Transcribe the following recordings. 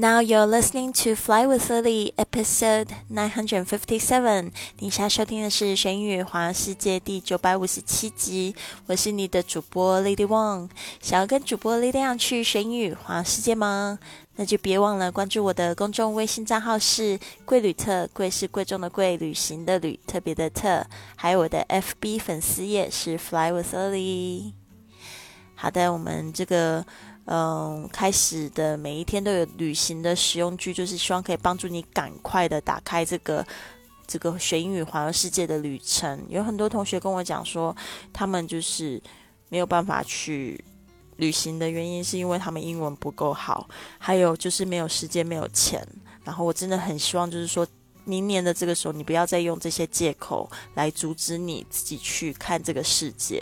Now you're listening to Fly with Lily, episode nine hundred fifty-seven。你现在收听的是《玄宇环游世界》第九百五十七集。我是你的主播 Lady Wang。想要跟主播力量去玄宇环游世界吗？那就别忘了关注我的公众微信账号是“贵旅特”，贵是贵重的贵，旅行的旅，特别的特。还有我的 FB 粉丝页是 Fly with Lily。好的，我们这个。嗯，开始的每一天都有旅行的实用句，就是希望可以帮助你赶快的打开这个这个学英语环游世界的旅程。有很多同学跟我讲说，他们就是没有办法去旅行的原因，是因为他们英文不够好，还有就是没有时间、没有钱。然后我真的很希望，就是说。明年的这个时候，你不要再用这些借口来阻止你自己去看这个世界。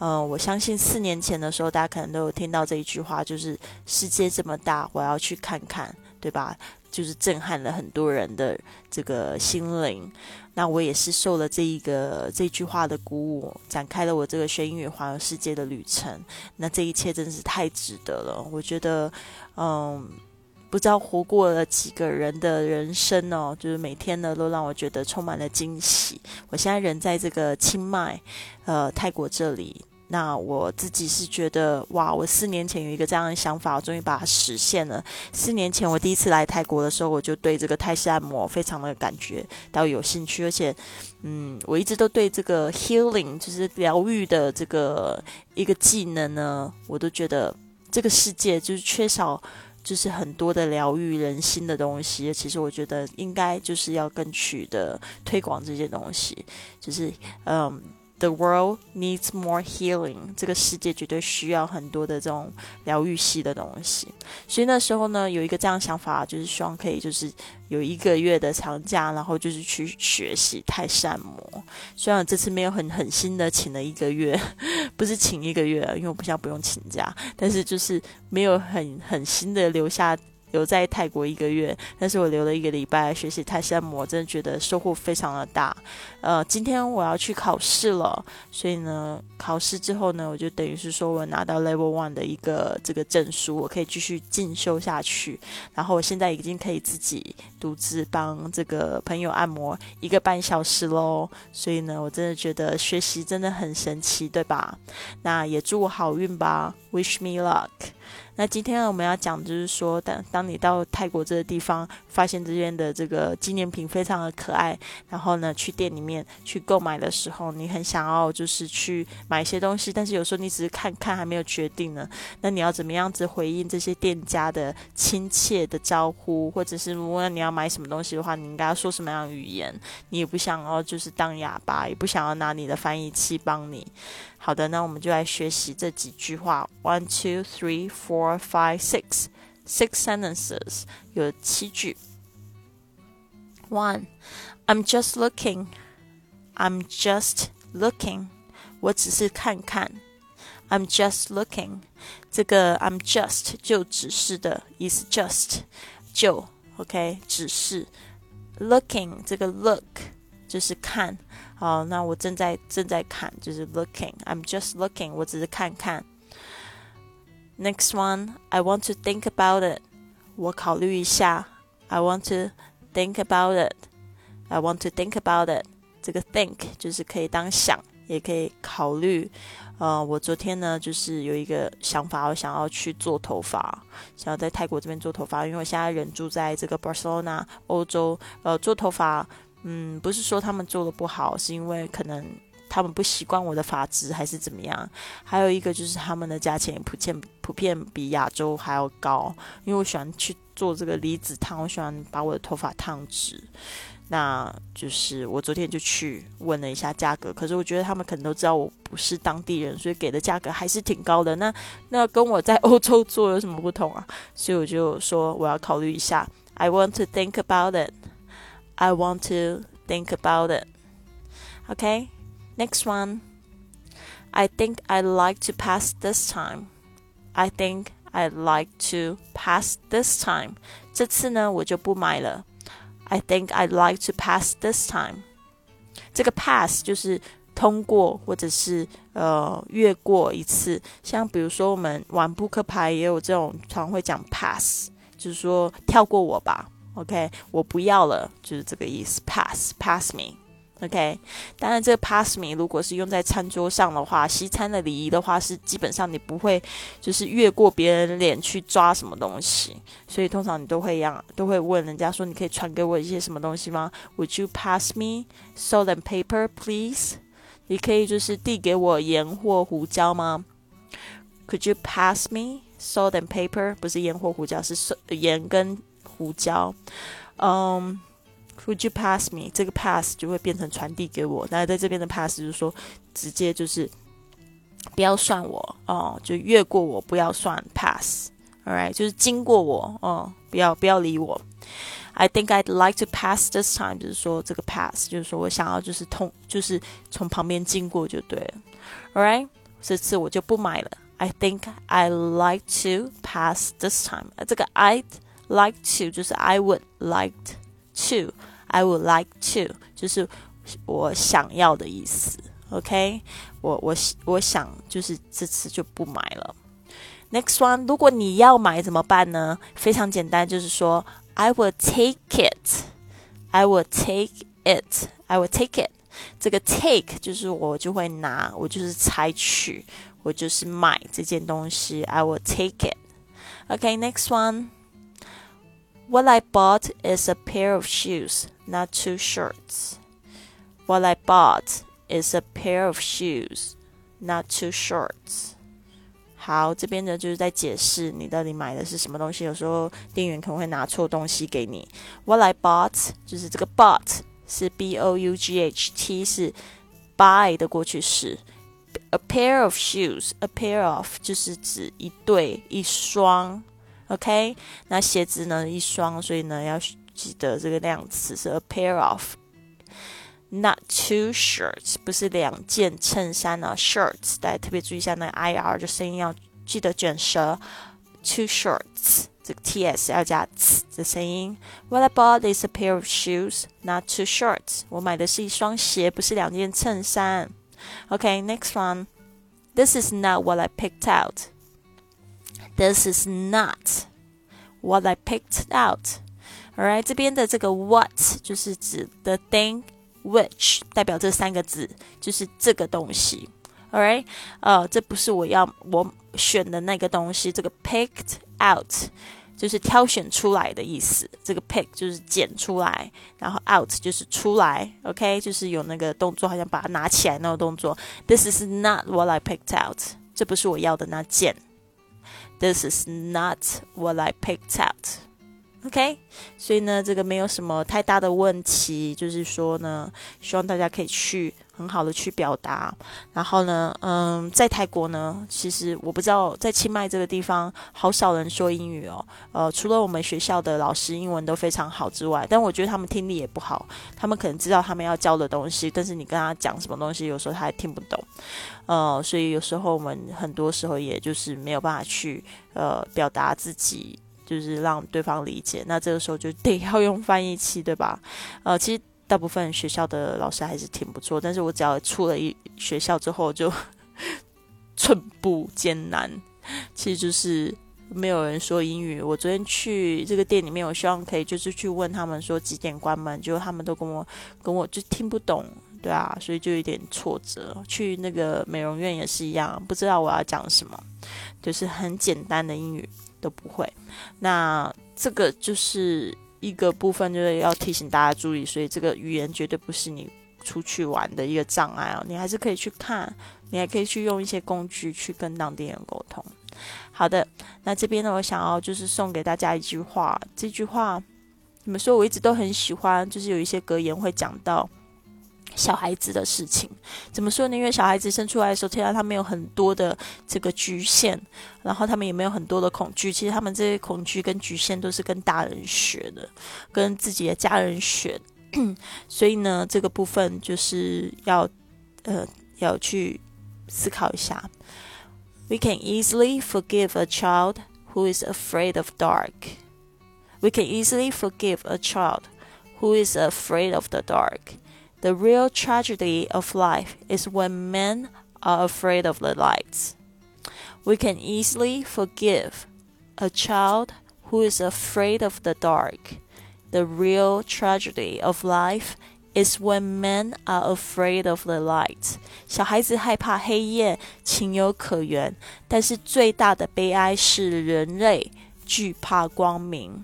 嗯，我相信四年前的时候，大家可能都有听到这一句话，就是“世界这么大，我要去看看”，对吧？就是震撼了很多人的这个心灵。那我也是受了这一个这句话的鼓舞，展开了我这个学英语环游世界的旅程。那这一切真是太值得了，我觉得，嗯。不知道活过了几个人的人生哦，就是每天呢都让我觉得充满了惊喜。我现在人在这个清迈，呃，泰国这里。那我自己是觉得，哇，我四年前有一个这样的想法，我终于把它实现了。四年前我第一次来泰国的时候，我就对这个泰式按摩非常的感觉到有兴趣，而且，嗯，我一直都对这个 healing，就是疗愈的这个一个技能呢，我都觉得这个世界就是缺少。就是很多的疗愈人心的东西，其实我觉得应该就是要更去的推广这些东西，就是嗯。The world needs more healing。这个世界绝对需要很多的这种疗愈系的东西。所以那时候呢，有一个这样想法，就是希望可以就是有一个月的长假，然后就是去学习泰山摩。虽然这次没有很狠心的请了一个月，不是请一个月，因为我不像不用请假，但是就是没有很狠心的留下。留在泰国一个月，但是我留了一个礼拜学习泰式按摩，真的觉得收获非常的大。呃，今天我要去考试了，所以呢，考试之后呢，我就等于是说我拿到 Level One 的一个这个证书，我可以继续进修下去。然后我现在已经可以自己独自帮这个朋友按摩一个半小时喽。所以呢，我真的觉得学习真的很神奇，对吧？那也祝我好运吧，Wish me luck。那今天我们要讲，就是说，当当你到泰国这个地方，发现这边的这个纪念品非常的可爱，然后呢，去店里面去购买的时候，你很想要就是去买一些东西，但是有时候你只是看看还没有决定呢，那你要怎么样子回应这些店家的亲切的招呼，或者是如果你要买什么东西的话，你应该要说什么样的语言？你也不想要就是当哑巴，也不想要拿你的翻译器帮你。好的，那我们就来学习这几句话。One, two, three, four, five, six, six sentences，有七句。One, I'm just looking. I'm just looking. 我只是看看。I'm just looking. 这个 I'm just 就只是的意思，just 就 OK 只是。Looking 这个 look 就是看。好，那我正在正在看，就是 looking。I'm just looking，我只是看看。Next one, I want to think about it。我考虑一下。I want to think about it。I want to think about it。这个 think 就是可以当想，也可以考虑。呃，我昨天呢，就是有一个想法，我想要去做头发，想要在泰国这边做头发，因为我现在人住在这个 Barcelona，欧洲。呃，做头发。嗯，不是说他们做的不好，是因为可能他们不习惯我的发质，还是怎么样？还有一个就是他们的价钱普遍普遍比亚洲还要高。因为我喜欢去做这个离子烫，我喜欢把我的头发烫直。那就是我昨天就去问了一下价格，可是我觉得他们可能都知道我不是当地人，所以给的价格还是挺高的。那那跟我在欧洲做有什么不同啊？所以我就说我要考虑一下。I want to think about it. I want to think about it. Okay, next one. I think I'd like to pass this time. I think I'd like to pass this time. 这次呢，我就不买了。I think I'd like to pass this time. 这个 pass 就是通过或者是呃越过一次。像比如说我们玩扑克牌也有这种，常会讲 pass。 就是说跳过我吧。 OK，我不要了，就是这个意思。Pass，pass me。OK，当然这个 pass me 如果是用在餐桌上的话，西餐的礼仪的话是基本上你不会就是越过别人脸去抓什么东西，所以通常你都会让都会问人家说你可以传给我一些什么东西吗？Would you pass me salt and paper, please？你可以就是递给我盐或胡椒吗？Could you pass me salt and paper？不是盐或胡椒，是盐跟胡椒。嗯。Would you pass me？这个 pass 就会变成传递给我。那在这边的 pass 就是说，直接就是不要算我哦，就越过我，不要算 pass。All right，就是经过我哦，不要不要理我。I think I'd like to pass this time，就是说这个 pass 就是说我想要就是通，就是从旁边经过就对了。All right，这次我就不买了。I think I'd like to pass this time。这个 I'd like to 就是 I would like to。I would like to，就是我想要的意思。OK，我我我想就是这次就不买了。Next one，如果你要买怎么办呢？非常简单，就是说 I will take it。I will take it。I will take it。这个 take 就是我就会拿，我就是采取，我就是买这件东西。I will take it。OK，next one。 What I bought is a pair of shoes, not two shirts. What I bought is a pair of shoes, not two shirts. 好，这边呢就是在解释你到底买的是什么东西。有时候店员可能会拿错东西给你。What I bought 就是这个 bought 是 b o u g h t 是 buy 的过去式。A pair of shoes, a pair of 就是指一对一双。 OK，那鞋子呢一双，所以呢要记得这个量词是 a pair of，not two shirts，不是两件衬衫呢，shirts，大家特别注意一下那 i r 的声音要记得卷舌，two shirts，这个 t s 要加 t 的声音。What I bought is a pair of shoes，not two shirts。我买的是一双鞋，不是两件衬衫。OK，next one，this is not what I picked out。 This is not what I picked out. Alright，这边的这个 what 就是指 the thing which 代表这三个字，就是这个东西。Alright，呃，这不是我要我选的那个东西。这个 picked out 就是挑选出来的意思。这个 pick 就是捡出来，然后 out 就是出来。OK，就是有那个动作，好像把它拿起来那个动作。This is not what I picked out。这不是我要的那件。This is not what I picked out. OK，所以呢，这个没有什么太大的问题，就是说呢，希望大家可以去很好的去表达。然后呢，嗯，在泰国呢，其实我不知道在清迈这个地方，好少人说英语哦。呃，除了我们学校的老师英文都非常好之外，但我觉得他们听力也不好。他们可能知道他们要教的东西，但是你跟他讲什么东西，有时候他还听不懂。呃，所以有时候我们很多时候也就是没有办法去呃表达自己。就是让对方理解，那这个时候就得要用翻译器，对吧？呃，其实大部分学校的老师还是挺不错，但是我只要出了一学校之后，就 寸步艰难。其实就是没有人说英语。我昨天去这个店里面，我希望可以就是去问他们说几点关门，结果他们都跟我跟我就听不懂，对啊，所以就有点挫折。去那个美容院也是一样，不知道我要讲什么，就是很简单的英语。都不会，那这个就是一个部分，就是要提醒大家注意。所以这个语言绝对不是你出去玩的一个障碍哦，你还是可以去看，你还可以去用一些工具去跟当地人沟通。好的，那这边呢，我想要就是送给大家一句话，这句话你们说我一直都很喜欢，就是有一些格言会讲到。小孩子的事情怎么说呢？因为小孩子生出来的时候，其实他们有很多的这个局限，然后他们也没有很多的恐惧。其实他们这些恐惧跟局限都是跟大人学的，跟自己的家人学。所以呢，这个部分就是要呃要去思考一下。We can easily forgive a child who is afraid of dark. We can easily forgive a child who is afraid of the dark. The real tragedy of life is when men are afraid of the lights. We can easily forgive a child Who is afraid of the dark? The real tragedy of life is when men are afraid of the light. 小孩子害怕黑夜，情有可原。但是最大的悲哀是人类惧怕光明。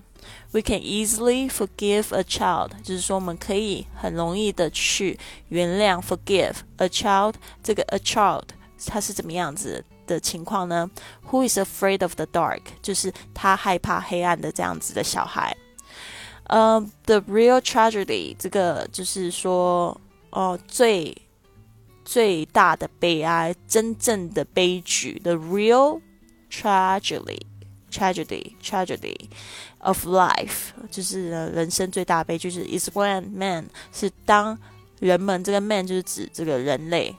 We can easily forgive a child，就是说我们可以很容易的去原谅 forgive a child。这个 a child 它是怎么样子的情况呢？Who is afraid of the dark？就是他害怕黑暗的这样子的小孩。嗯，the real tragedy，这个就是说，哦，最最大的悲哀，真正的悲剧，the real Tragedy, tragedy of life，就是人生最大悲剧，是 is when man 是当人们，这个 man 就是指这个人类，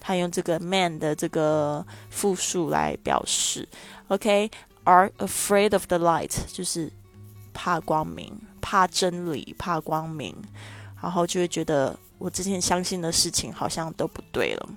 他用这个 man 的这个复数来表示，OK，are afraid of the light，就是。怕光明，怕真理，怕光明，然后就会觉得我之前相信的事情好像都不对了。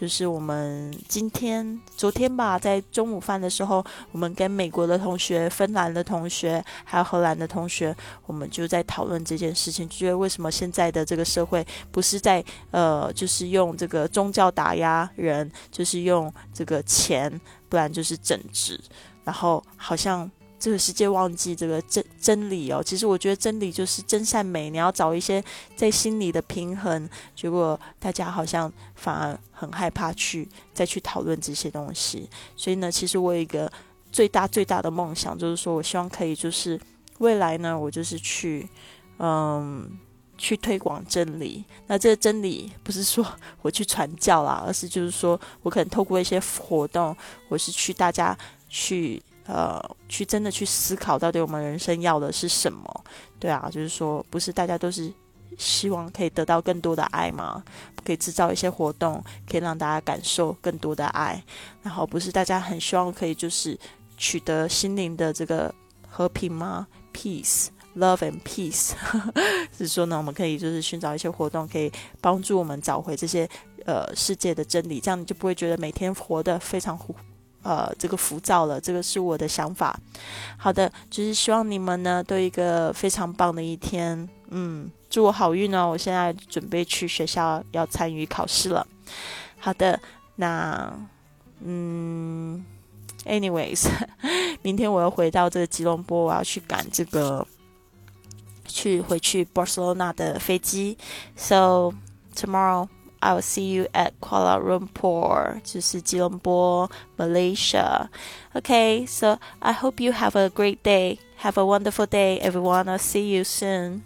就是我们今天、昨天吧，在中午饭的时候，我们跟美国的同学、芬兰的同学，还有荷兰的同学，我们就在讨论这件事情，就觉得为什么现在的这个社会不是在呃，就是用这个宗教打压人，就是用这个钱，不然就是政治，然后好像。这个世界忘记这个真真理哦，其实我觉得真理就是真善美。你要找一些在心里的平衡，结果大家好像反而很害怕去再去讨论这些东西。所以呢，其实我有一个最大最大的梦想，就是说我希望可以就是未来呢，我就是去嗯去推广真理。那这个真理不是说我去传教啦，而是就是说我可能透过一些活动，我是去大家去。呃，去真的去思考，到底我们人生要的是什么？对啊，就是说，不是大家都是希望可以得到更多的爱吗？可以制造一些活动，可以让大家感受更多的爱。然后，不是大家很希望可以就是取得心灵的这个和平吗？Peace, love and peace。是说呢，我们可以就是寻找一些活动，可以帮助我们找回这些呃世界的真理，这样你就不会觉得每天活得非常。呃，这个浮躁了，这个是我的想法。好的，就是希望你们呢都一个非常棒的一天。嗯，祝我好运哦！我现在准备去学校要参与考试了。好的，那嗯，anyways，明天我要回到这个吉隆坡，我要去赶这个去回去 Barcelona 的飞机。So tomorrow. I will see you at Kuala Lumpur, 就是吉隆坡, Malaysia. Okay, so I hope you have a great day. Have a wonderful day, everyone. I'll see you soon.